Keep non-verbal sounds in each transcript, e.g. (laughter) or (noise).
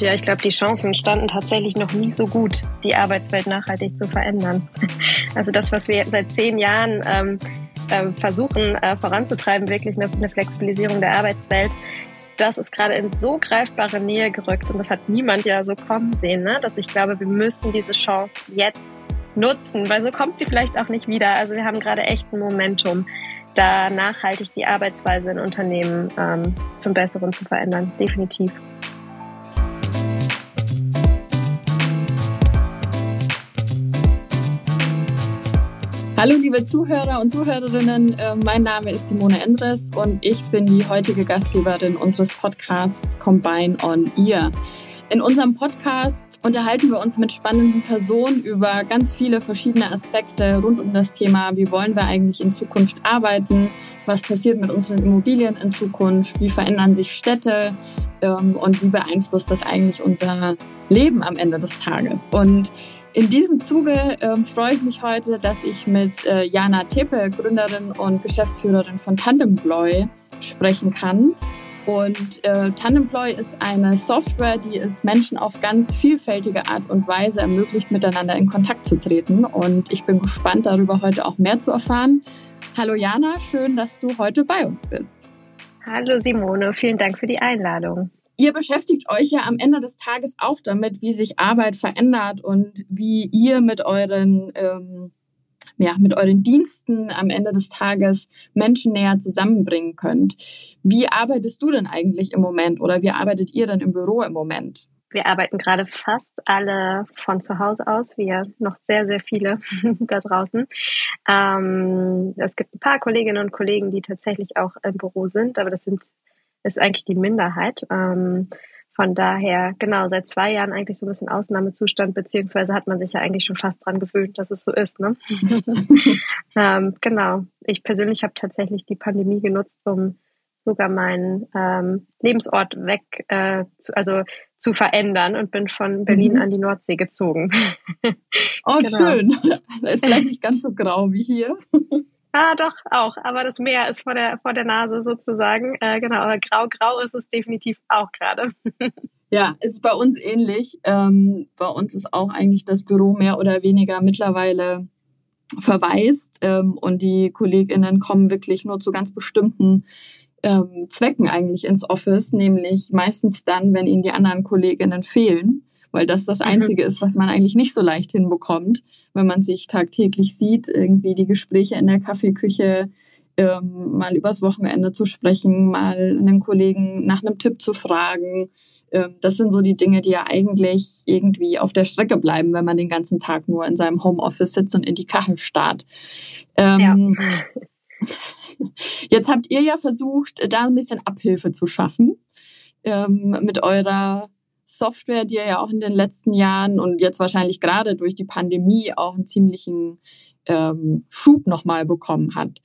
Ja, ich glaube, die Chancen standen tatsächlich noch nie so gut, die Arbeitswelt nachhaltig zu verändern. (laughs) Also das, was wir seit zehn Jahren ähm, äh, versuchen äh, voranzutreiben, wirklich eine, eine Flexibilisierung der Arbeitswelt, das ist gerade in so greifbare Nähe gerückt und das hat niemand ja so kommen sehen, ne? dass ich glaube, wir müssen diese Chance jetzt nutzen, weil so kommt sie vielleicht auch nicht wieder. Also wir haben gerade echt ein Momentum, da nachhaltig die Arbeitsweise in Unternehmen ähm, zum Besseren zu verändern. Definitiv. Hallo liebe Zuhörer und Zuhörerinnen, äh, mein Name ist Simone Endres und ich bin die heutige Gastgeberin unseres Podcasts Combine on Ear. In unserem Podcast unterhalten wir uns mit spannenden Personen über ganz viele verschiedene Aspekte rund um das Thema, wie wollen wir eigentlich in Zukunft arbeiten, was passiert mit unseren Immobilien in Zukunft, wie verändern sich Städte ähm, und wie beeinflusst das eigentlich unser Leben am Ende des Tages. Und in diesem Zuge ähm, freue ich mich heute, dass ich mit äh, Jana Tepe, Gründerin und Geschäftsführerin von Tandemploy, sprechen kann. Und äh, Tandemploy ist eine Software, die es Menschen auf ganz vielfältige Art und Weise ermöglicht, miteinander in Kontakt zu treten. Und ich bin gespannt, darüber heute auch mehr zu erfahren. Hallo Jana, schön, dass du heute bei uns bist. Hallo Simone, vielen Dank für die Einladung. Ihr beschäftigt euch ja am Ende des Tages auch damit, wie sich Arbeit verändert und wie ihr mit euren, ähm, ja, mit euren Diensten am Ende des Tages Menschen näher zusammenbringen könnt. Wie arbeitest du denn eigentlich im Moment oder wie arbeitet ihr denn im Büro im Moment? Wir arbeiten gerade fast alle von zu Hause aus, wir noch sehr, sehr viele (laughs) da draußen. Ähm, es gibt ein paar Kolleginnen und Kollegen, die tatsächlich auch im Büro sind, aber das sind ist eigentlich die Minderheit. Ähm, von daher, genau, seit zwei Jahren eigentlich so ein bisschen Ausnahmezustand, beziehungsweise hat man sich ja eigentlich schon fast dran gewöhnt, dass es so ist. Ne? (laughs) ähm, genau. Ich persönlich habe tatsächlich die Pandemie genutzt, um sogar meinen ähm, Lebensort weg, äh, zu, also zu verändern und bin von Berlin mhm. an die Nordsee gezogen. oh, (laughs) genau. schön. (laughs) Da ist vielleicht nicht ganz so grau wie hier. Ah, doch, auch. Aber das Meer ist vor der, vor der Nase sozusagen. Äh, genau, aber grau-grau ist es definitiv auch gerade. (laughs) Ja, ist bei uns ähnlich. Ähm, bei uns ist auch eigentlich das Büro mehr oder weniger mittlerweile verwaist ähm, und die KollegInnen kommen wirklich nur zu ganz bestimmten ähm, Zwecken eigentlich ins Office, nämlich meistens dann, wenn ihnen die anderen KollegInnen fehlen weil das das mhm. Einzige ist, was man eigentlich nicht so leicht hinbekommt, wenn man sich tagtäglich sieht, irgendwie die Gespräche in der Kaffeeküche, ähm, mal übers Wochenende zu sprechen, mal einen Kollegen nach einem Tipp zu fragen. Ähm, das sind so die Dinge, die ja eigentlich irgendwie auf der Strecke bleiben, wenn man den ganzen Tag nur in seinem Homeoffice sitzt und in die Kachel starrt. Ähm, ja. Jetzt habt ihr ja versucht, da ein bisschen Abhilfe zu schaffen ähm, mit eurer Software, die ja auch in den letzten Jahren und jetzt wahrscheinlich gerade durch die Pandemie auch einen ziemlichen ähm, Schub nochmal bekommen hat.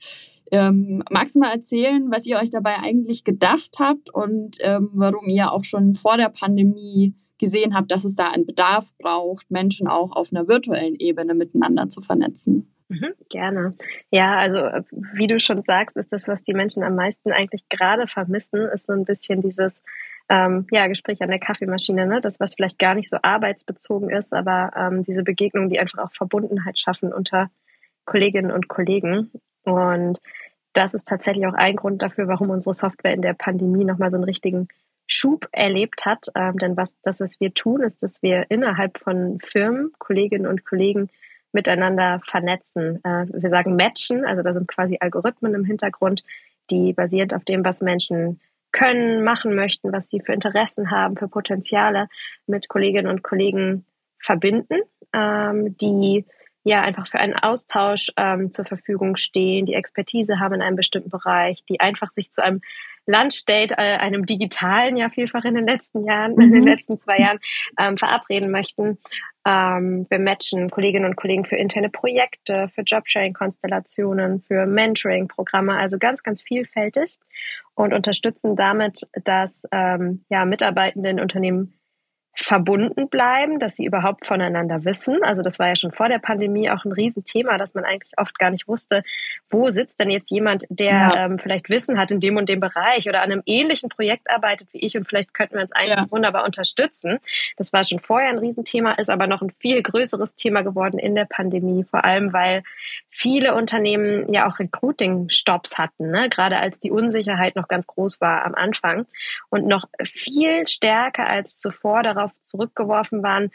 Ähm, magst du mal erzählen, was ihr euch dabei eigentlich gedacht habt und ähm, warum ihr auch schon vor der Pandemie gesehen habt, dass es da einen Bedarf braucht, Menschen auch auf einer virtuellen Ebene miteinander zu vernetzen? Mhm, gerne. Ja, also wie du schon sagst, ist das, was die Menschen am meisten eigentlich gerade vermissen, ist so ein bisschen dieses ähm, ja, Gespräch an der Kaffeemaschine, ne? das, was vielleicht gar nicht so arbeitsbezogen ist, aber ähm, diese Begegnungen, die einfach auch Verbundenheit schaffen unter Kolleginnen und Kollegen. Und das ist tatsächlich auch ein Grund dafür, warum unsere Software in der Pandemie nochmal so einen richtigen Schub erlebt hat. Ähm, denn was das, was wir tun, ist, dass wir innerhalb von Firmen, Kolleginnen und Kollegen miteinander vernetzen. Äh, wir sagen matchen, also da sind quasi Algorithmen im Hintergrund, die basierend auf dem, was Menschen können, machen möchten, was sie für Interessen haben, für Potenziale mit Kolleginnen und Kollegen verbinden, ähm, die ja einfach für einen Austausch ähm, zur Verfügung stehen, die Expertise haben in einem bestimmten Bereich, die einfach sich zu einem Lunch-Date, äh, einem digitalen ja vielfach in den letzten Jahren, mhm. in den mhm. letzten zwei Jahren ähm, verabreden möchten. Ähm, wir matchen Kolleginnen und Kollegen für interne Projekte, für Jobsharing-Konstellationen, für Mentoring-Programme, also ganz, ganz vielfältig und unterstützen damit, dass ähm, ja, Mitarbeitende in Unternehmen verbunden bleiben, dass sie überhaupt voneinander wissen. Also das war ja schon vor der Pandemie auch ein Riesenthema, dass man eigentlich oft gar nicht wusste, wo sitzt denn jetzt jemand, der ja. ähm, vielleicht Wissen hat in dem und dem Bereich oder an einem ähnlichen Projekt arbeitet wie ich und vielleicht könnten wir uns eigentlich ja. wunderbar unterstützen. Das war schon vorher ein Riesenthema, ist aber noch ein viel größeres Thema geworden in der Pandemie, vor allem weil viele Unternehmen ja auch Recruiting-Stops hatten, ne? gerade als die Unsicherheit noch ganz groß war am Anfang und noch viel stärker als zuvor darauf darauf zurückgeworfen waren,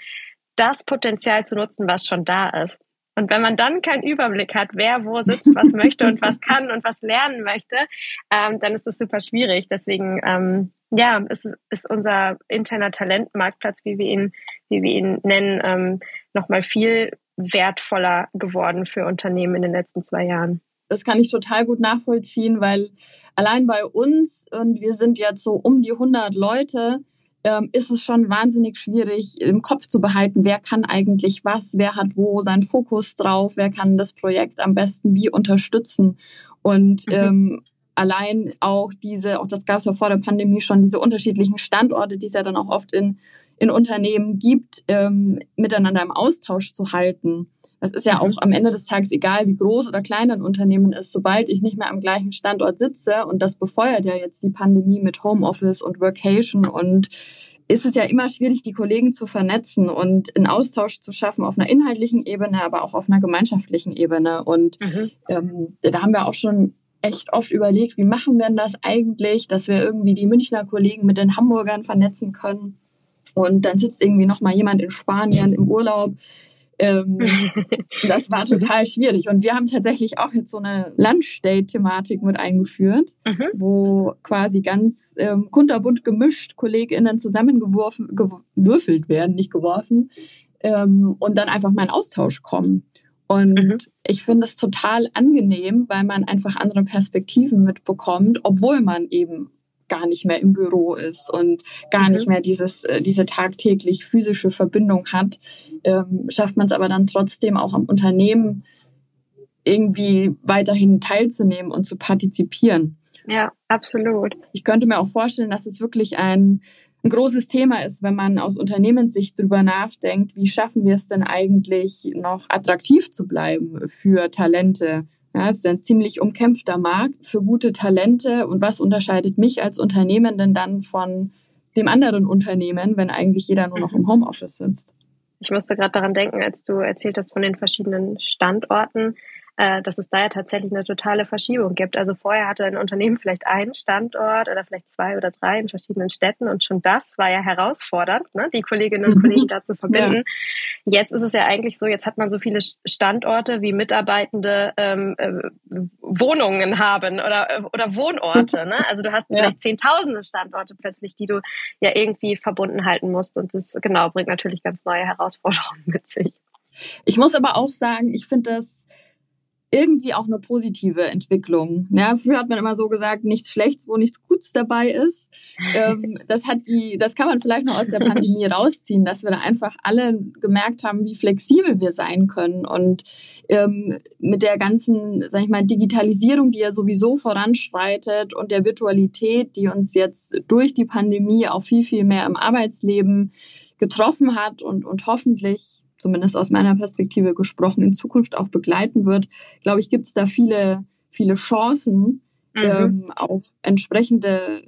das Potenzial zu nutzen, was schon da ist. Und wenn man dann keinen Überblick hat, wer wo sitzt, was (laughs) möchte und was kann und was lernen möchte, ähm, dann ist das super schwierig. Deswegen, ähm, ja, ist, ist unser interner Talentmarktplatz, wie wir ihn, wie wir ihn nennen, ähm, nochmal viel wertvoller geworden für Unternehmen in den letzten zwei Jahren. Das kann ich total gut nachvollziehen, weil allein bei uns, und wir sind jetzt so um die 100 Leute, ähm, ist es schon wahnsinnig schwierig im Kopf zu behalten, wer kann eigentlich was, wer hat wo seinen Fokus drauf, wer kann das Projekt am besten wie unterstützen. Und mhm. ähm, allein auch diese, auch das gab es ja vor der Pandemie schon, diese unterschiedlichen Standorte, die es ja dann auch oft in, in Unternehmen gibt, ähm, miteinander im Austausch zu halten. Das ist ja auch am Ende des Tages egal, wie groß oder klein ein Unternehmen ist, sobald ich nicht mehr am gleichen Standort sitze und das befeuert ja jetzt die Pandemie mit Homeoffice und Workation und ist es ja immer schwierig, die Kollegen zu vernetzen und einen Austausch zu schaffen auf einer inhaltlichen Ebene, aber auch auf einer gemeinschaftlichen Ebene. Und mhm. ähm, da haben wir auch schon echt oft überlegt, wie machen wir denn das eigentlich, dass wir irgendwie die Münchner Kollegen mit den Hamburgern vernetzen können. Und dann sitzt irgendwie noch mal jemand in Spanien im Urlaub ähm, (laughs) das war total schwierig. Und wir haben tatsächlich auch jetzt so eine Lunchdate-Thematik mit eingeführt, mhm. wo quasi ganz ähm, kunterbunt gemischt KollegInnen zusammengeworfen, gewürfelt werden, nicht geworfen, ähm, und dann einfach mal in Austausch kommen. Und mhm. ich finde es total angenehm, weil man einfach andere Perspektiven mitbekommt, obwohl man eben gar nicht mehr im Büro ist und gar mhm. nicht mehr dieses, äh, diese tagtäglich physische Verbindung hat, ähm, schafft man es aber dann trotzdem auch am Unternehmen irgendwie weiterhin teilzunehmen und zu partizipieren. Ja, absolut. Ich könnte mir auch vorstellen, dass es wirklich ein, ein großes Thema ist, wenn man aus Unternehmenssicht drüber nachdenkt, wie schaffen wir es denn eigentlich noch attraktiv zu bleiben für Talente, ja, es ist ein ziemlich umkämpfter Markt für gute Talente. Und was unterscheidet mich als Unternehmen denn dann von dem anderen Unternehmen, wenn eigentlich jeder nur noch im Homeoffice sitzt? Ich musste gerade daran denken, als du erzählt hast von den verschiedenen Standorten äh, dass es da ja tatsächlich eine totale Verschiebung gibt. Also vorher hatte ein Unternehmen vielleicht einen Standort oder vielleicht zwei oder drei in verschiedenen Städten und schon das war ja herausfordernd, ne? die Kolleginnen und Kollegen da zu verbinden. Ja. Jetzt ist es ja eigentlich so, jetzt hat man so viele Standorte wie Mitarbeitende ähm, äh, Wohnungen haben oder, äh, oder Wohnorte. Ne? (laughs) Also du hast ja. vielleicht zehntausende Standorte plötzlich, die du ja irgendwie verbunden halten musst und das genau bringt natürlich ganz neue Herausforderungen mit sich. Ich muss aber auch sagen, ich finde das irgendwie auch eine positive Entwicklung. Ja, früher hat man immer so gesagt, nichts Schlechtes, wo nichts Gutes dabei ist. Ähm, (laughs) das hat die, das kann man vielleicht noch aus der Pandemie rausziehen, dass wir da einfach alle gemerkt haben, wie flexibel wir sein können und ähm, mit der ganzen, sag ich mal, Digitalisierung, die ja sowieso voranschreitet und der Virtualität, die uns jetzt durch die Pandemie auch viel viel mehr im Arbeitsleben getroffen hat und und hoffentlich zumindest aus meiner Perspektive gesprochen, in Zukunft auch begleiten wird, glaube ich, gibt es da viele, viele Chancen, mhm. ähm, auch entsprechende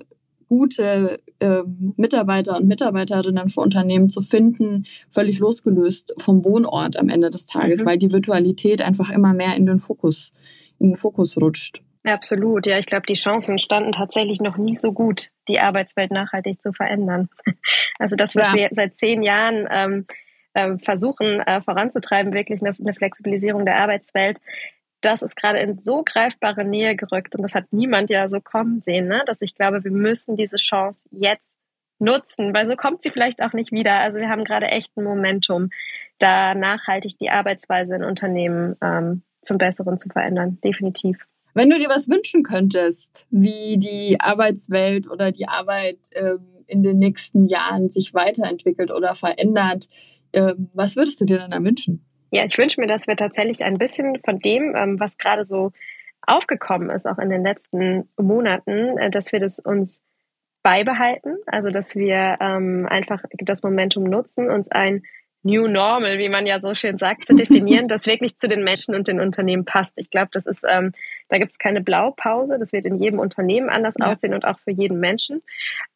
gute ähm, Mitarbeiter und Mitarbeiterinnen für Unternehmen zu finden, völlig losgelöst vom Wohnort am Ende des Tages, mhm. weil die Virtualität einfach immer mehr in den Fokus, in den Fokus rutscht. Absolut, ja. Ich glaube, die Chancen standen tatsächlich noch nie so gut, die Arbeitswelt nachhaltig zu verändern. (laughs) Also das, was ja. wir seit zehn Jahren ähm, äh, versuchen äh, voranzutreiben, wirklich eine, eine Flexibilisierung der Arbeitswelt, das ist gerade in so greifbare Nähe gerückt und das hat niemand ja so kommen sehen, ne? dass ich glaube, wir müssen diese Chance jetzt nutzen, weil so kommt sie vielleicht auch nicht wieder. Also wir haben gerade echt ein Momentum, da nachhaltig die Arbeitsweise in Unternehmen ähm, zum Besseren zu verändern, definitiv. Wenn du dir was wünschen könntest, wie die Arbeitswelt oder die Arbeit ähm, in den nächsten Jahren sich weiterentwickelt oder verändert, ähm, was würdest du dir dann da wünschen? Ja, ich wünsche mir, dass wir tatsächlich ein bisschen von dem, ähm, was gerade so aufgekommen ist, auch in den letzten Monaten, äh, dass wir das uns beibehalten, also dass wir ähm, einfach das Momentum nutzen, uns ein New Normal, wie man ja so schön sagt, zu definieren, das wirklich zu den Menschen und den Unternehmen passt. Ich glaube, das ist, ähm, da gibt es keine Blaupause. Das wird in jedem Unternehmen anders ja. aussehen und auch für jeden Menschen.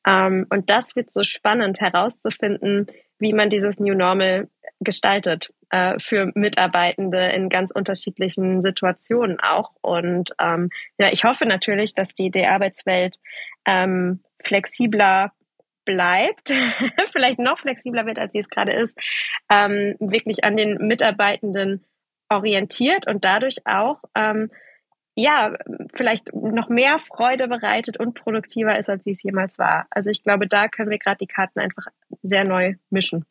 Ähm, und das wird so spannend herauszufinden, wie man dieses New Normal gestaltet äh, für Mitarbeitende in ganz unterschiedlichen Situationen auch. Und ähm, ja, ich hoffe natürlich, dass die, die Arbeitswelt ähm, flexibler bleibt, (laughs) vielleicht noch flexibler wird, als sie es gerade ist, ähm, wirklich an den Mitarbeitenden orientiert und dadurch auch ähm, ja vielleicht noch mehr Freude bereitet und produktiver ist, als sie es jemals war. Also ich glaube, da können wir gerade die Karten einfach sehr neu mischen.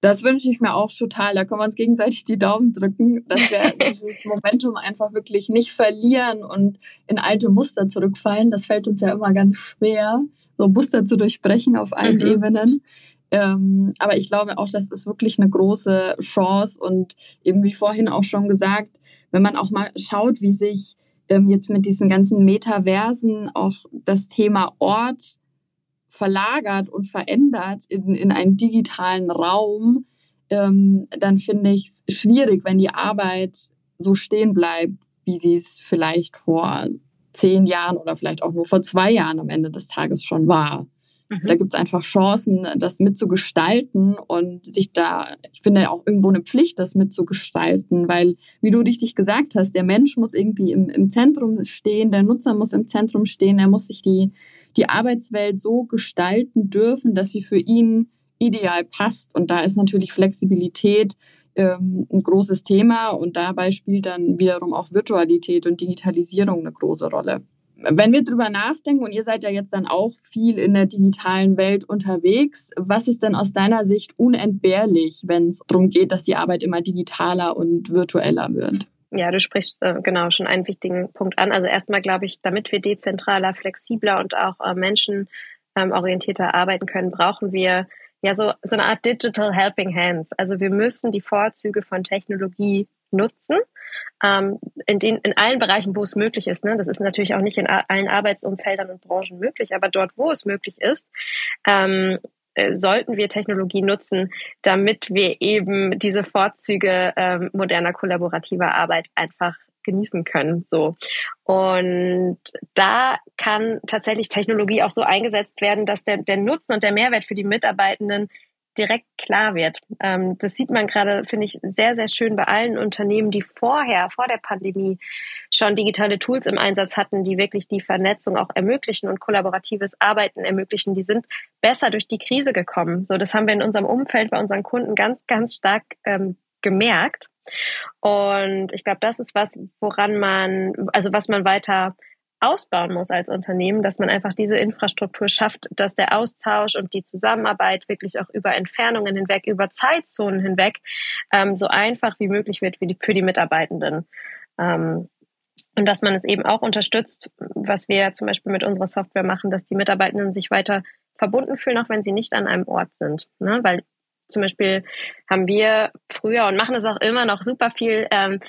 Das wünsche ich mir auch total. Da können wir uns gegenseitig die Daumen drücken, dass wir (laughs) dieses Momentum einfach wirklich nicht verlieren und in alte Muster zurückfallen. Das fällt uns ja immer ganz schwer, so Muster zu durchbrechen auf allen mhm. Ebenen. Ähm, aber ich glaube auch, das ist wirklich eine große Chance und eben wie vorhin auch schon gesagt, wenn man auch mal schaut, wie sich ähm, jetzt mit diesen ganzen Metaversen auch das Thema Ort verlagert und verändert in, in einen digitalen Raum, ähm, dann finde ich es schwierig, wenn die Arbeit so stehen bleibt, wie sie es vielleicht vor zehn Jahren oder vielleicht auch nur vor zwei Jahren am Ende des Tages schon war. Mhm. Da gibt es einfach Chancen, das mitzugestalten und sich da, ich finde auch irgendwo eine Pflicht, das mitzugestalten, weil, wie du richtig gesagt hast, der Mensch muss irgendwie im, im Zentrum stehen, der Nutzer muss im Zentrum stehen, er muss sich die die Arbeitswelt so gestalten dürfen, dass sie für ihn ideal passt. Und da ist natürlich Flexibilität ähm, ein großes Thema und dabei spielt dann wiederum auch Virtualität und Digitalisierung eine große Rolle. Wenn wir drüber nachdenken und ihr seid ja jetzt dann auch viel in der digitalen Welt unterwegs, was ist denn aus deiner Sicht unentbehrlich, wenn es darum geht, dass die Arbeit immer digitaler und virtueller wird? Ja, du sprichst äh, genau schon einen wichtigen Punkt an. Also erstmal glaube ich, damit wir dezentraler, flexibler und auch äh, menschenorientierter ähm, arbeiten können, brauchen wir ja so, so eine Art Digital Helping Hands. Also wir müssen die Vorzüge von Technologie nutzen, ähm, in, den, in allen Bereichen, wo es möglich ist. Ne? Das ist natürlich auch nicht in allen Arbeitsumfeldern und Branchen möglich, aber dort, wo es möglich ist, ähm, äh, sollten wir Technologie nutzen, damit wir eben diese Vorzüge ähm, moderner kollaborativer Arbeit einfach genießen können. So. Und da kann tatsächlich Technologie auch so eingesetzt werden, dass der, der Nutzen und der Mehrwert für die Mitarbeitenden direkt klar wird. Ähm, das sieht man gerade, finde ich, sehr, sehr schön bei allen Unternehmen, die vorher, vor der Pandemie schon digitale Tools im Einsatz hatten, die wirklich die Vernetzung auch ermöglichen und kollaboratives Arbeiten ermöglichen. Die sind besser durch die Krise gekommen. So, das haben wir in unserem Umfeld bei unseren Kunden ganz, ganz stark ähm, gemerkt. Und ich glaube, das ist was, woran man, also was man weiter ausbauen muss als Unternehmen, dass man einfach diese Infrastruktur schafft, dass der Austausch und die Zusammenarbeit wirklich auch über Entfernungen hinweg, über Zeitzonen hinweg ähm, so einfach wie möglich wird für die, Mitarbeitenden. Ähm, und dass man es eben auch unterstützt, was wir zum Beispiel mit unserer Software machen, dass die Mitarbeitenden sich weiter verbunden fühlen, auch wenn sie nicht an einem Ort sind. Ne? Weil zum Beispiel haben wir früher und machen es auch immer noch super viel ähm,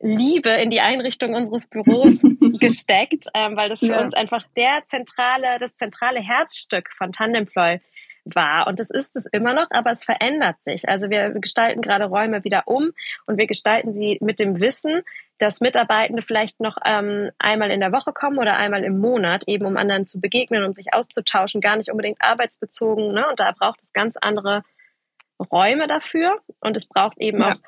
Liebe in die Einrichtung unseres Büros (laughs) gesteckt, ähm, weil das für ja. uns einfach der zentrale, das zentrale Herzstück von Tandemploy war. Und das ist es immer noch, aber es verändert sich. Also wir gestalten gerade Räume wieder um und wir gestalten sie mit dem Wissen, dass Mitarbeitende vielleicht noch ähm, einmal in der Woche kommen oder einmal im Monat, eben um anderen zu begegnen und sich auszutauschen, gar nicht unbedingt arbeitsbezogen. Ne? Und da braucht es ganz andere Räume dafür und es braucht eben ja. auch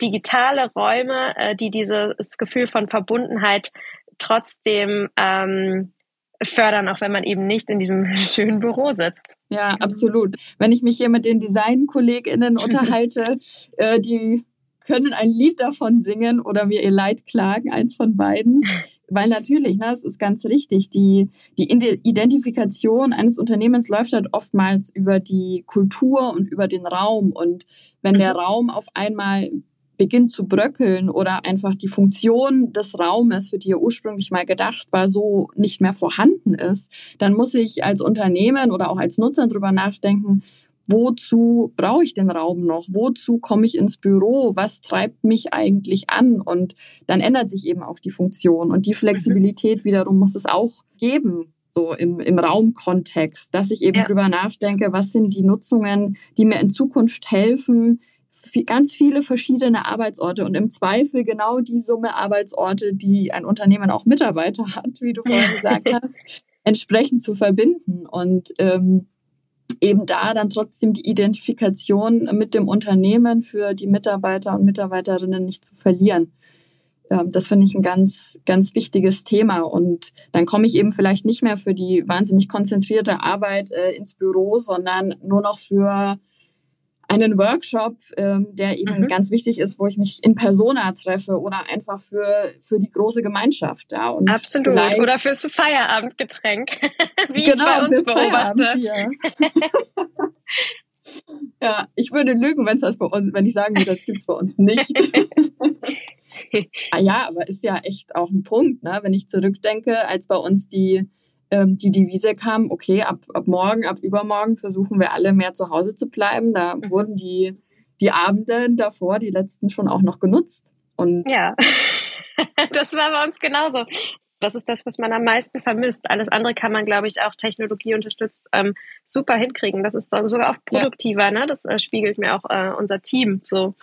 digitale Räume, äh, die dieses Gefühl von Verbundenheit trotzdem ähm, fördern, auch wenn man eben nicht in diesem (laughs) schönen Büro sitzt. Ja, absolut. Wenn ich mich hier mit den Design-KollegInnen unterhalte, (laughs) äh, die können ein Lied davon singen oder mir ihr Leid klagen, eins von beiden. Weil natürlich, ne, es ist ganz richtig, die, die Identifikation eines Unternehmens läuft halt oftmals über die Kultur und über den Raum. Und wenn der mhm. Raum auf einmal beginnt zu bröckeln oder einfach die Funktion des Raumes, für die er ursprünglich mal gedacht war, so nicht mehr vorhanden ist, dann muss ich als Unternehmen oder auch als Nutzer drüber nachdenken, wozu brauche ich den Raum noch? Wozu komme ich ins Büro? Was treibt mich eigentlich an? Und dann ändert sich eben auch die Funktion. Und die Flexibilität wiederum muss es auch geben, so im, im Raumkontext, dass ich eben ja. drüber nachdenke, was sind die Nutzungen, die mir in Zukunft helfen, ganz viele verschiedene Arbeitsorte und im Zweifel genau die Summe Arbeitsorte, die ein Unternehmen auch Mitarbeiter hat, wie du vorhin (laughs) gesagt hast, entsprechend zu verbinden und ähm, eben da dann trotzdem die Identifikation mit dem Unternehmen für die Mitarbeiter und Mitarbeiterinnen nicht zu verlieren. Ähm, das finde ich ein ganz, ganz wichtiges Thema. Und dann komme ich eben vielleicht nicht mehr für die wahnsinnig konzentrierte Arbeit äh, ins Büro, sondern nur noch für einen Workshop, ähm, der eben mhm. ganz wichtig ist, wo ich mich in Persona treffe oder einfach für, für die große Gemeinschaft. Ja, und Absolut. Oder fürs Feierabendgetränk, (laughs) wie genau, ich bei uns beobachte. Ja. (laughs) ja, ich würde lügen, wenn das bei uns, wenn ich sagen würde, das gibt's bei uns nicht. (laughs) Ah ja, aber ist ja echt auch ein Punkt, ne? wenn ich zurückdenke, als bei uns die ähm, die Devise kam, okay, ab, ab morgen, ab übermorgen versuchen wir alle mehr zu Hause zu bleiben. Da mhm. wurden die, die Abende davor, die letzten schon auch noch genutzt. Und ja, (laughs) das war bei uns genauso. Das ist das, was man am meisten vermisst. Alles andere kann man, glaube ich, auch Technologie unterstützt ähm, super hinkriegen. Das ist sogar oft produktiver. Ja. Ne? Das äh, spiegelt mir auch äh, unser Team so,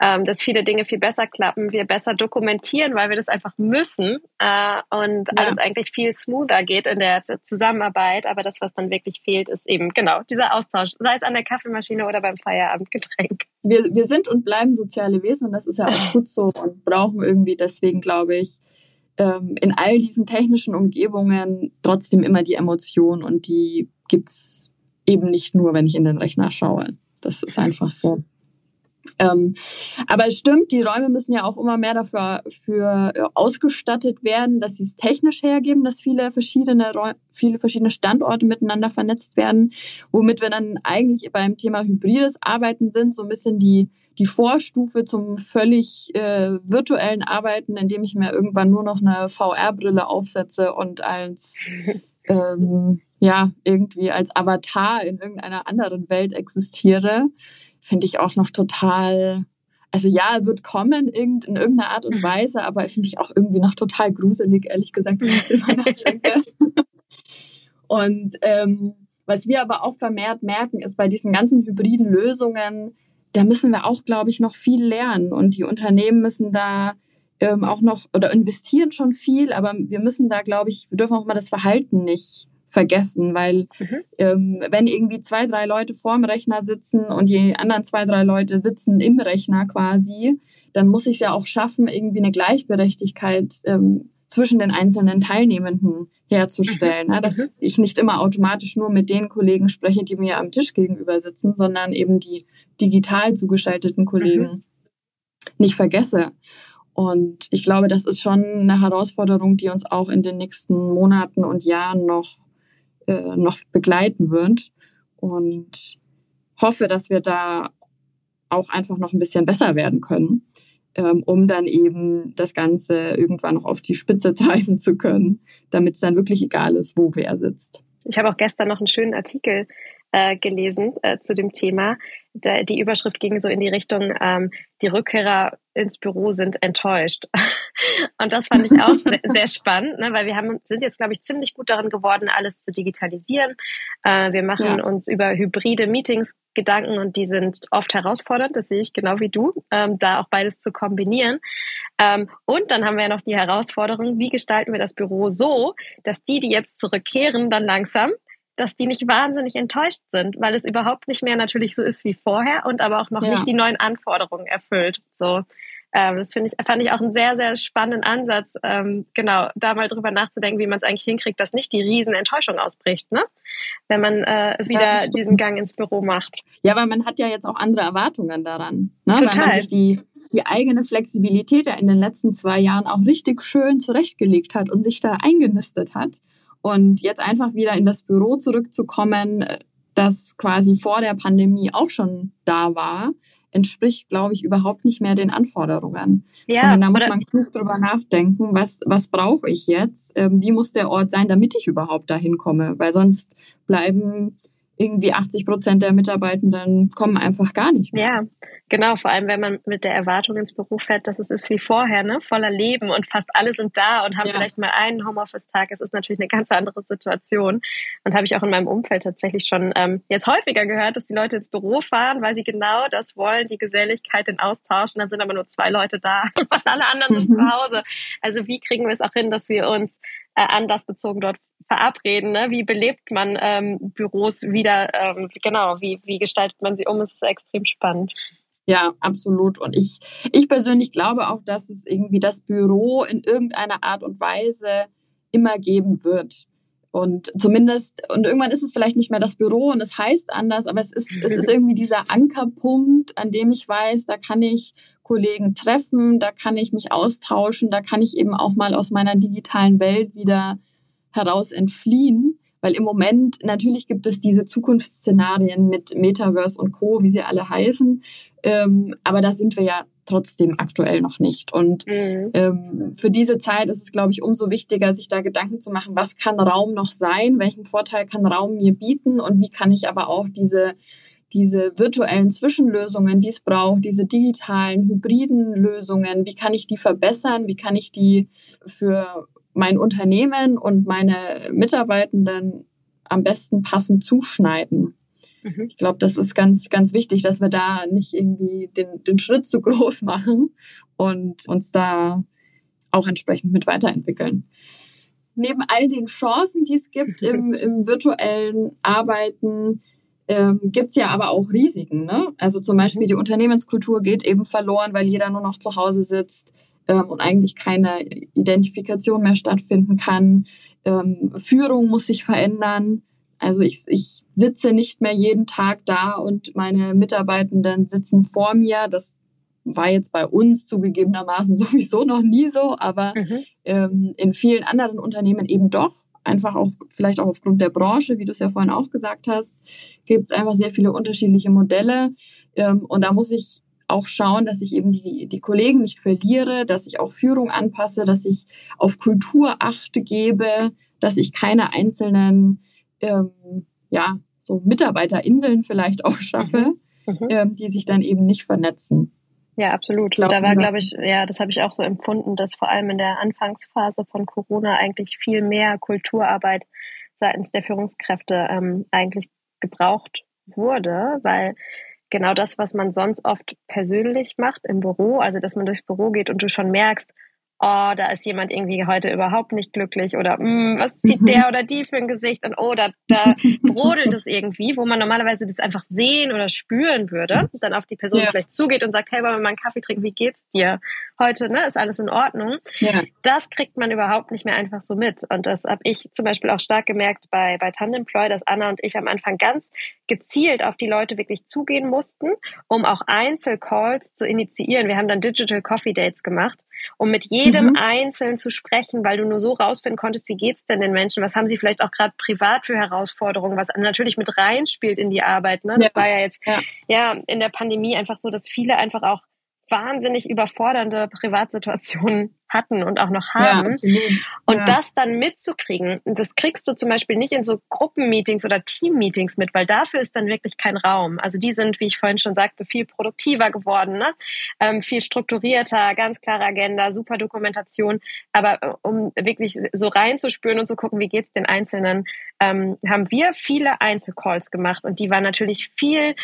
ähm, dass viele Dinge viel besser klappen, wir besser dokumentieren, weil wir das einfach müssen äh, und ja. alles eigentlich viel smoother geht in der Zusammenarbeit. Aber das, was dann wirklich fehlt, ist eben genau dieser Austausch, sei es an der Kaffeemaschine oder beim Feierabendgetränk. Wir, wir sind und bleiben soziale Wesen und das ist ja auch (laughs) gut so und brauchen irgendwie deswegen, glaube ich, ähm, in all diesen technischen Umgebungen trotzdem immer die Emotion und die gibt's eben nicht nur, wenn ich in den Rechner schaue. Das ist einfach so. Ähm, aber es stimmt, die Räume müssen ja auch immer mehr dafür für äh, ausgestattet werden, dass sie es technisch hergeben, dass viele verschiedene Räume, viele verschiedene Standorte miteinander vernetzt werden, womit wir dann eigentlich beim Thema hybrides Arbeiten sind, so ein bisschen die die Vorstufe zum völlig äh, virtuellen Arbeiten, indem ich mir irgendwann nur noch eine VR-Brille aufsetze und als (laughs) ähm, ja irgendwie als Avatar in irgendeiner anderen Welt existiere, finde ich auch noch total. Also ja, wird kommen in irgendeiner Art und Weise, aber finde ich auch irgendwie noch total gruselig, ehrlich gesagt, wenn ich drüber (laughs) nachdenke. und ähm, was wir aber auch vermehrt merken, ist bei diesen ganzen hybriden Lösungen, da müssen wir auch, glaube ich, noch viel lernen. Und die Unternehmen müssen da ähm, auch noch oder investieren schon viel, aber wir müssen da, glaube ich, wir dürfen auch mal das Verhalten nicht vergessen, weil mhm. ähm, wenn irgendwie zwei, drei Leute vorm Rechner sitzen und die anderen zwei, drei Leute sitzen im Rechner quasi, dann muss ich es ja auch schaffen, irgendwie eine Gleichberechtigkeit ähm, zwischen den einzelnen Teilnehmenden herzustellen. Mhm. Dass mhm. ich nicht immer automatisch nur mit den Kollegen spreche, die mir am Tisch gegenüber sitzen, sondern eben die digital zugeschalteten Kollegen mhm. nicht vergesse. Und ich glaube, das ist schon eine Herausforderung, die uns auch in den nächsten Monaten und Jahren noch, äh, noch begleiten wird. Und hoffe, dass wir da auch einfach noch ein bisschen besser werden können, um dann eben das Ganze irgendwann noch auf die Spitze (laughs) treiben zu können, damit es dann wirklich egal ist, wo wer sitzt. Ich habe auch gestern noch einen schönen Artikel äh, gelesen äh, zu dem Thema. Die Überschrift ging so in die Richtung, ähm, die Rückkehrer ins Büro sind enttäuscht. (laughs) Und das fand ich auch sehr, (laughs) sehr spannend, ne, weil wir haben, sind jetzt, glaube ich, ziemlich gut darin geworden, alles zu digitalisieren. Äh, wir machen ja. uns über hybride Meetings Gedanken und die sind oft herausfordernd, das sehe ich genau wie du, ähm, da auch beides zu kombinieren. Ähm, und dann haben wir ja noch die Herausforderung, wie gestalten wir das Büro so, dass die, die jetzt zurückkehren, dann langsam dass die nicht wahnsinnig enttäuscht sind, weil es überhaupt nicht mehr natürlich so ist wie vorher und aber auch noch ja. nicht die neuen Anforderungen erfüllt. So, ähm, das finde ich, fand ich auch einen sehr, sehr spannenden Ansatz, ähm, genau, da mal drüber nachzudenken, wie man es eigentlich hinkriegt, dass nicht die riesen Enttäuschung ausbricht, ne? Wenn man äh, wieder ja, diesen Gang ins Büro macht. Ja, weil man hat ja jetzt auch andere Erwartungen daran, ne? Total. Weil man sich die die eigene Flexibilität ja in den letzten zwei Jahren auch richtig schön zurechtgelegt hat und sich da eingenistet hat. Und jetzt einfach wieder in das Büro zurückzukommen, das quasi vor der Pandemie auch schon da war, entspricht, glaube ich, überhaupt nicht mehr den Anforderungen. Ja, Sondern da muss man klug drüber nachdenken, was, was brauche ich jetzt? Ähm, wie muss der Ort sein, damit ich überhaupt dahin komme? Weil sonst bleiben irgendwie 80 Prozent der Mitarbeitenden kommen einfach gar nicht mehr. Ja, genau. Vor allem, wenn man mit der Erwartung ins Büro fährt, dass es ist wie vorher, ne? voller Leben und fast alle sind da und haben ja. vielleicht mal einen Homeoffice-Tag. Es ist natürlich eine ganz andere Situation. Und habe ich auch in meinem Umfeld tatsächlich schon ähm, jetzt häufiger gehört, dass die Leute ins Büro fahren, weil sie genau das wollen, die Geselligkeit, den Austausch. Und dann sind aber nur zwei Leute da (laughs) und alle anderen sind mhm. zu Hause. Also wie kriegen wir es auch hin, dass wir uns äh, anlassbezogen dort verabreden. Ne? Wie belebt man ähm, Büros wieder? Ähm, genau, wie, wie gestaltet man sie um? Es ist extrem spannend. Ja, absolut. Und ich, ich persönlich glaube auch, dass es irgendwie das Büro in irgendeiner Art und Weise immer geben wird. Und zumindest, und irgendwann ist es vielleicht nicht mehr das Büro und es heißt anders, aber es ist, es ist irgendwie dieser Ankerpunkt, an dem ich weiß, da kann ich Kollegen treffen, da kann ich mich austauschen, da kann ich eben auch mal aus meiner digitalen Welt wieder heraus entfliehen. Weil im Moment, natürlich gibt es diese Zukunftsszenarien mit Metaverse und Co., wie sie alle heißen. Ähm, aber da sind wir ja trotzdem aktuell noch nicht. Und mhm. ähm, für diese Zeit ist es, glaube ich, umso wichtiger, sich da Gedanken zu machen, was kann Raum noch sein, welchen Vorteil kann Raum mir bieten und wie kann ich aber auch diese diese virtuellen Zwischenlösungen, die es braucht, diese digitalen, hybriden Lösungen, wie kann ich die verbessern, wie kann ich die für mein Unternehmen und meine Mitarbeitenden am besten passend zuschneiden. Mhm. Ich glaube, das ist ganz, ganz wichtig, dass wir da nicht irgendwie den, den Schritt zu groß (laughs) machen und uns da auch entsprechend mit weiterentwickeln. Neben all den Chancen, die es gibt im, (laughs) im virtuellen Arbeiten, ähm, gibt ja aber auch Risiken. Ne? Also zum Beispiel mhm. die Unternehmenskultur geht eben verloren, weil jeder nur noch zu Hause sitzt ähm, und eigentlich keine Identifikation mehr stattfinden kann. Ähm, Führung muss sich verändern. Also ich, ich sitze nicht mehr jeden Tag da und meine Mitarbeitenden sitzen vor mir. Das war jetzt bei uns zugegebenermaßen (laughs) sowieso noch nie so, aber mhm. ähm, in vielen anderen Unternehmen eben doch. Einfach auch, vielleicht auch aufgrund der Branche, wie du es ja vorhin auch gesagt hast, gibt es einfach sehr viele unterschiedliche Modelle. Ähm, und da muss ich auch schauen, dass ich eben die, die Kollegen nicht verliere, dass ich auf Führung anpasse, dass ich auf Kultur achte gebe, dass ich keine einzelnen ähm, ja, so Mitarbeiterinseln vielleicht (laughs) auch schaffe, mhm. Mhm. Ähm, die sich dann eben nicht vernetzen. Ja, absolut. Glaub, da war, glaube ich, ja, das habe ich auch so empfunden, dass vor allem in der Anfangsphase von Corona eigentlich viel mehr Kulturarbeit seitens der Führungskräfte ähm, eigentlich gebraucht wurde, weil genau das, was man sonst oft persönlich macht im Büro, also dass man durchs Büro geht und du schon merkst, oh, da ist jemand irgendwie heute überhaupt nicht glücklich oder mm, was zieht mhm. der oder die für ein Gesicht und oh, da, da (laughs) brodelt es irgendwie, wo man normalerweise das einfach sehen oder spüren würde, dann auf die Person ja. vielleicht zugeht und sagt, hey, wollen wir mal einen Kaffee trinken, wie geht's dir heute, ne, ist alles in Ordnung? Ja. Das kriegt man überhaupt nicht mehr einfach so mit und das habe ich zum Beispiel auch stark gemerkt bei, bei Tandemploy, dass Anna und ich am Anfang ganz gezielt auf die Leute wirklich zugehen mussten, um auch Einzelcalls zu initiieren. Wir haben dann Digital Coffee Dates gemacht, um mit jedem mhm. Einzelnen zu sprechen, weil du nur so rausfinden konntest, wie geht's denn den Menschen, was haben sie vielleicht auch gerade privat für Herausforderungen, was natürlich mit reinspielt in die Arbeit. Ne? Das ja. war ja jetzt ja. ja in der Pandemie einfach so, dass viele einfach auch wahnsinnig überfordernde Privatsituationen hatten und auch noch haben. Ja, und ja. das dann mitzukriegen, das kriegst du zum Beispiel nicht in so Gruppenmeetings oder Teammeetings mit, weil dafür ist dann wirklich kein Raum. Also die sind, wie ich vorhin schon sagte, viel produktiver geworden, ne? Ähm, viel strukturierter, ganz klare Agenda, super Dokumentation. Aber äh, um wirklich so reinzuspüren und zu gucken, wie geht's den Einzelnen, ähm, haben wir viele Einzelcalls gemacht und die waren natürlich viel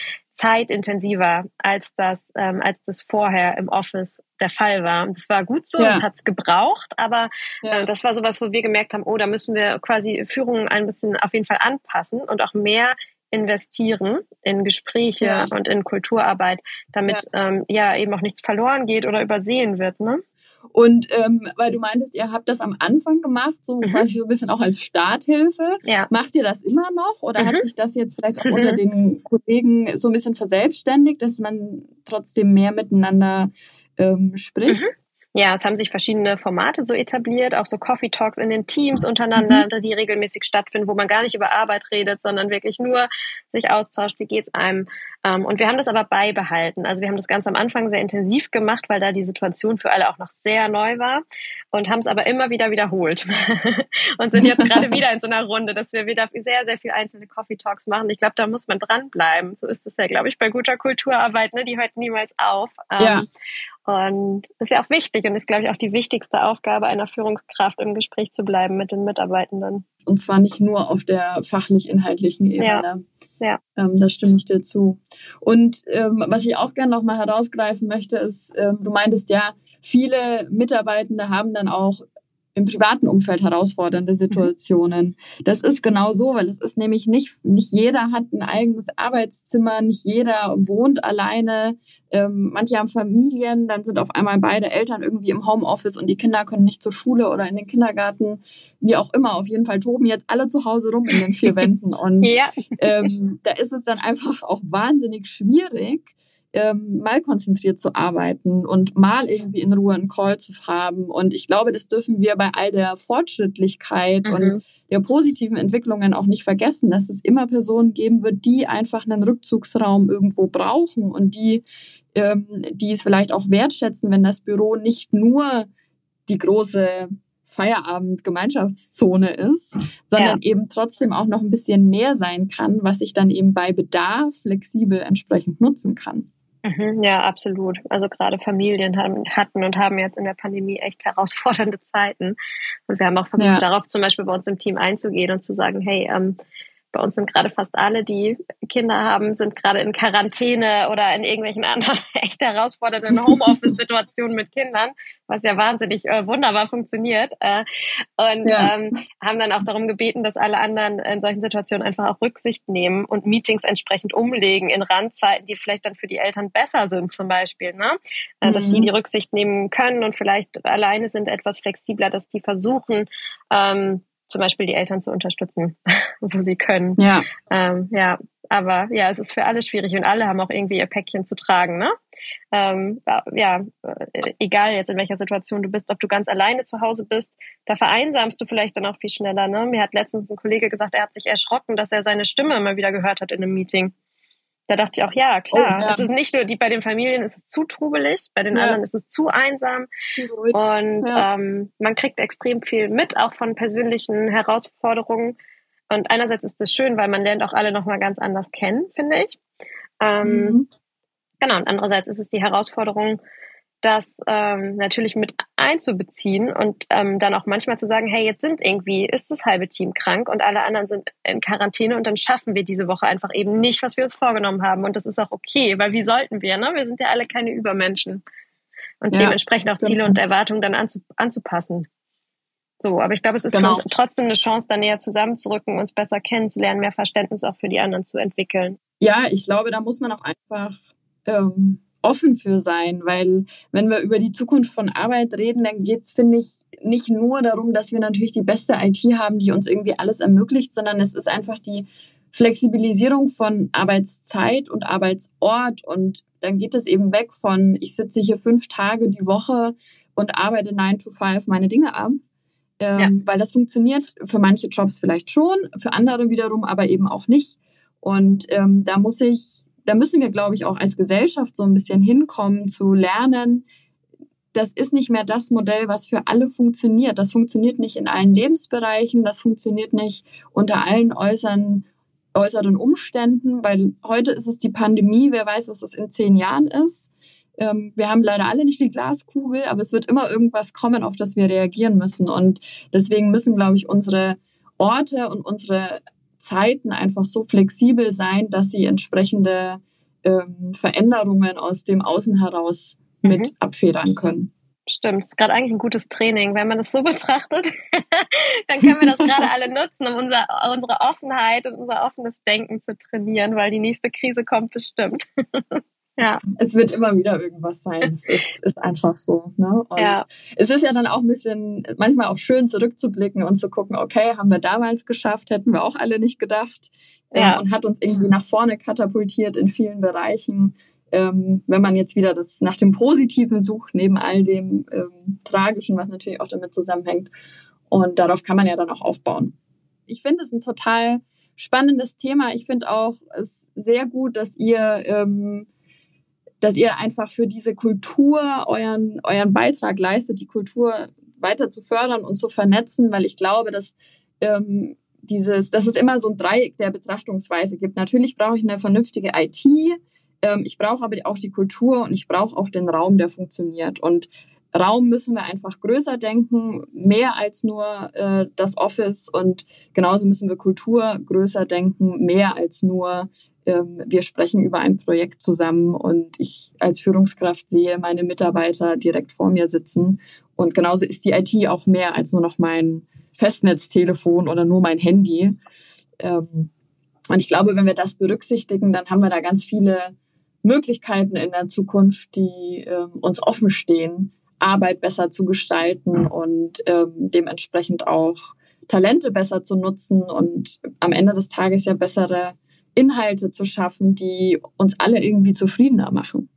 zeitintensiver, als das, ähm, als das vorher im Office der Fall war. Das war gut so, ja. es hat's gebraucht, aber ja. äh, das war sowas, wo wir gemerkt haben, oh, da müssen wir quasi Führungen ein bisschen auf jeden Fall anpassen und auch mehr investieren in Gespräche ja. und in Kulturarbeit, damit ja. Ähm, ja eben auch nichts verloren geht oder übersehen wird. Ne? Und ähm, weil du meintest, ihr habt das am Anfang gemacht, so mhm. quasi so ein bisschen auch als Starthilfe. Ja. Macht ihr das immer noch oder mhm. hat sich das jetzt vielleicht auch mhm. unter den Kollegen so ein bisschen verselbstständigt, dass man trotzdem mehr miteinander ähm, spricht? Mhm. ja, es haben sich verschiedene Formate so etabliert, auch so Coffee Talks in den Teams untereinander, mhm. die regelmäßig stattfinden, wo man gar nicht über Arbeit redet, sondern wirklich nur sich austauscht, wie geht's einem. Ähm, und wir haben das aber beibehalten. Also wir haben das ganz am Anfang sehr intensiv gemacht, weil da die Situation für alle auch noch sehr neu war und haben es aber immer wieder wiederholt (laughs) und sind jetzt gerade (laughs) wieder in so einer Runde, dass wir wieder sehr, sehr viel einzelne Coffee Talks machen. Ich glaube, da muss man dranbleiben. So ist es ja, glaube ich, bei guter Kulturarbeit. Ne? Die hört niemals auf. Ja. Und das ist ja auch wichtig und ist, glaube ich, auch die wichtigste Aufgabe einer Führungskraft, im Gespräch zu bleiben mit den Mitarbeitenden. Und zwar nicht nur auf der fachlich-inhaltlichen Ebene. Ja. ja. Ähm, da stimme ich dir zu. Und ähm, was ich auch gerne nochmal herausgreifen möchte, ist, ähm, du meintest ja, viele Mitarbeitende haben dann auch im privaten Umfeld herausfordernde Situationen. Das ist genau so, weil es ist nämlich nicht, nicht jeder hat ein eigenes Arbeitszimmer, nicht jeder wohnt alleine. Ähm, manche haben Familien, dann sind auf einmal beide Eltern irgendwie im Homeoffice und die Kinder können nicht zur Schule oder in den Kindergarten, wie auch immer. Auf jeden Fall toben jetzt alle zu Hause rum in den vier (laughs) Wänden. Und ja. ähm, da ist es dann einfach auch wahnsinnig schwierig, ähm, mal konzentriert zu arbeiten und mal irgendwie in Ruhe einen Call zu haben. Und ich glaube, das dürfen wir bei all der Fortschrittlichkeit mhm. und der positiven Entwicklungen auch nicht vergessen, dass es immer Personen geben wird, die einfach einen Rückzugsraum irgendwo brauchen und die, ähm, die es vielleicht auch wertschätzen, wenn das Büro nicht nur die große Feierabend-Gemeinschaftszone ist, sondern ja. eben trotzdem auch noch ein bisschen mehr sein kann, was ich dann eben bei Bedarf flexibel entsprechend nutzen kann. Mhm, ja, absolut. Also gerade Familien haben, hatten und haben jetzt in der Pandemie echt herausfordernde Zeiten. Und wir haben auch versucht, ja. darauf zum Beispiel bei uns im Team einzugehen und zu sagen, hey, ähm, bei uns sind gerade fast alle, die Kinder haben, sind gerade in Quarantäne oder in irgendwelchen (laughs) anderen echt herausfordernden Homeoffice-Situationen mit Kindern, was ja wahnsinnig äh, wunderbar funktioniert. Äh, und ja. ähm, haben dann auch darum gebeten, dass alle anderen in solchen Situationen einfach auch Rücksicht nehmen und Meetings entsprechend umlegen in Randzeiten, die vielleicht dann für die Eltern besser sind zum Beispiel. Ne? Äh, mhm. Dass die die Rücksicht nehmen können und vielleicht alleine sind etwas flexibler, dass die versuchen, ähm, zum Beispiel die Eltern zu unterstützen, (laughs) wo sie können. Ja. Ähm, ja, aber ja, es ist für alle schwierig und alle haben auch irgendwie ihr Päckchen zu tragen. Ne? Ähm, ja, äh, egal jetzt in welcher Situation du bist, ob du ganz alleine zu Hause bist, da vereinsamst du vielleicht dann auch viel schneller. Ne? Mir hat letztens ein Kollege gesagt, er hat sich erschrocken, dass er seine Stimme immer wieder gehört hat in einem Meeting. Da dachte ich auch, ja, klar. Oh, ja. Es ist nicht nur, die bei den Familien ist es zu trubelig, bei den ja. anderen ist es zu einsam. Und ja. ähm, man kriegt extrem viel mit, auch von persönlichen Herausforderungen. Und einerseits ist das schön, weil man lernt auch alle nochmal ganz anders kennen, finde ich. Ähm, mhm. Genau, und andererseits ist es die Herausforderung, das ähm, natürlich mit einzubeziehen und ähm, dann auch manchmal zu sagen, hey, jetzt sind irgendwie, ist das halbe Team krank und alle anderen sind in Quarantäne und dann schaffen wir diese Woche einfach eben nicht, was wir uns vorgenommen haben. Und das ist auch okay, weil wie sollten wir, ne? Wir sind ja alle keine Übermenschen. Und ja, dementsprechend auch Ziele und Erwartungen dann anzu anzupassen. So, aber ich glaube, es ist genau. für uns trotzdem eine Chance, da näher zusammenzurücken, uns besser kennenzulernen, mehr Verständnis auch für die anderen zu entwickeln. Ja, ich glaube, da muss man auch einfach ähm, offen für sein, weil wenn wir über die Zukunft von Arbeit reden, dann geht's finde ich, nicht nur darum, dass wir natürlich die beste IT haben, die uns irgendwie alles ermöglicht, sondern es ist einfach die Flexibilisierung von Arbeitszeit und Arbeitsort und dann geht es eben weg von, ich sitze hier fünf Tage die Woche und arbeite nine to five meine Dinge ab. Ähm, ja. Weil das funktioniert für manche Jobs vielleicht schon, für andere wiederum aber eben auch nicht. Und ähm, da muss ich da müssen wir, glaube ich, auch als Gesellschaft so ein bisschen hinkommen zu lernen, das ist nicht mehr das Modell, was für alle funktioniert. Das funktioniert nicht in allen Lebensbereichen, das funktioniert nicht unter allen äußeren, äußeren Umständen, weil heute ist es die Pandemie, wer weiß, was das in zehn Jahren ist. Ähm, wir haben leider alle nicht die Glaskugel, aber es wird immer irgendwas kommen, auf das wir reagieren müssen. Und deswegen müssen, glaube ich, unsere Orte und unsere Zeiten einfach so flexibel sein, dass sie entsprechende ähm, Veränderungen aus dem Außen heraus mhm. mit abfedern können. Stimmt, das ist gerade eigentlich ein gutes Training. Wenn man das so (laughs) betrachtet, dann können wir das gerade alle nutzen, um unser, unsere Offenheit und unser offenes Denken zu trainieren, weil die nächste Krise kommt bestimmt. (laughs) ja. es wird immer wieder irgendwas sein. Es ist, ist einfach so. Ne? Und ja. es ist ja dann auch ein bisschen, manchmal auch schön zurückzublicken und zu gucken, okay, haben wir damals geschafft, hätten wir auch alle nicht gedacht. Ja. Ähm, und hat uns irgendwie nach vorne katapultiert in vielen Bereichen. Ähm, wenn man jetzt wieder das nach dem Positiven sucht, neben all dem ähm, Tragischen, was natürlich auch damit zusammenhängt. Und darauf kann man ja dann auch aufbauen. Ich finde es ein total spannendes Thema. Ich finde auch es sehr gut, dass ihr, ähm, dass ihr einfach für diese Kultur euren, euren Beitrag leistet, die Kultur weiter zu fördern und zu vernetzen, weil ich glaube, dass ähm, dieses, dass es immer so ein Dreieck der Betrachtungsweise gibt. Natürlich brauche ich eine vernünftige IT, ähm, ich brauche aber auch die Kultur und ich brauche auch den Raum, der funktioniert. Und Raum müssen wir einfach größer denken, mehr als nur äh, das Office und genauso müssen wir Kultur größer denken, mehr als nur wir sprechen über ein Projekt zusammen und ich als Führungskraft sehe meine Mitarbeiter direkt vor mir sitzen und genauso ist die IT auch mehr als nur noch mein Festnetztelefon oder nur mein Handy. Ähm, und ich glaube, wenn wir das berücksichtigen, dann haben wir da ganz viele Möglichkeiten in der Zukunft, die ähm, uns offen stehen, Arbeit besser zu gestalten und ähm, dementsprechend auch Talente besser zu nutzen und am Ende des Tages ja bessere Inhalte zu schaffen, die uns alle irgendwie zufriedener machen.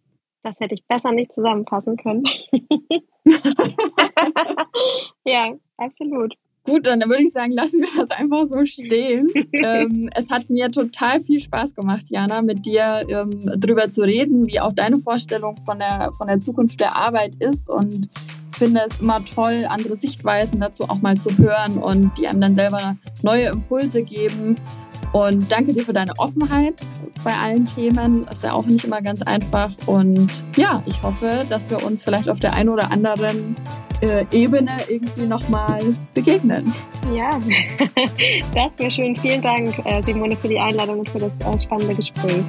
Das hätte ich besser nicht zusammenfassen können. (laughs) ja, absolut. Gut, dann würde ich sagen, lassen wir das einfach so stehen. (laughs) ähm, es hat mir total viel Spaß gemacht, Jana, mit dir ähm, drüber zu reden, wie auch deine Vorstellung von der, von der Zukunft der Arbeit ist und finde es immer toll, andere Sichtweisen dazu auch mal zu hören und die einem dann selber neue Impulse geben. Und danke dir für deine Offenheit bei allen Themen. Ist ja auch nicht immer ganz einfach. Und ja, ich hoffe, dass wir uns vielleicht auf der einen oder anderen äh, Ebene irgendwie nochmal begegnen. Ja, (laughs) das wäre schön. Vielen Dank, äh, Simone, für die Einladung und für das äh, spannende Gespräch.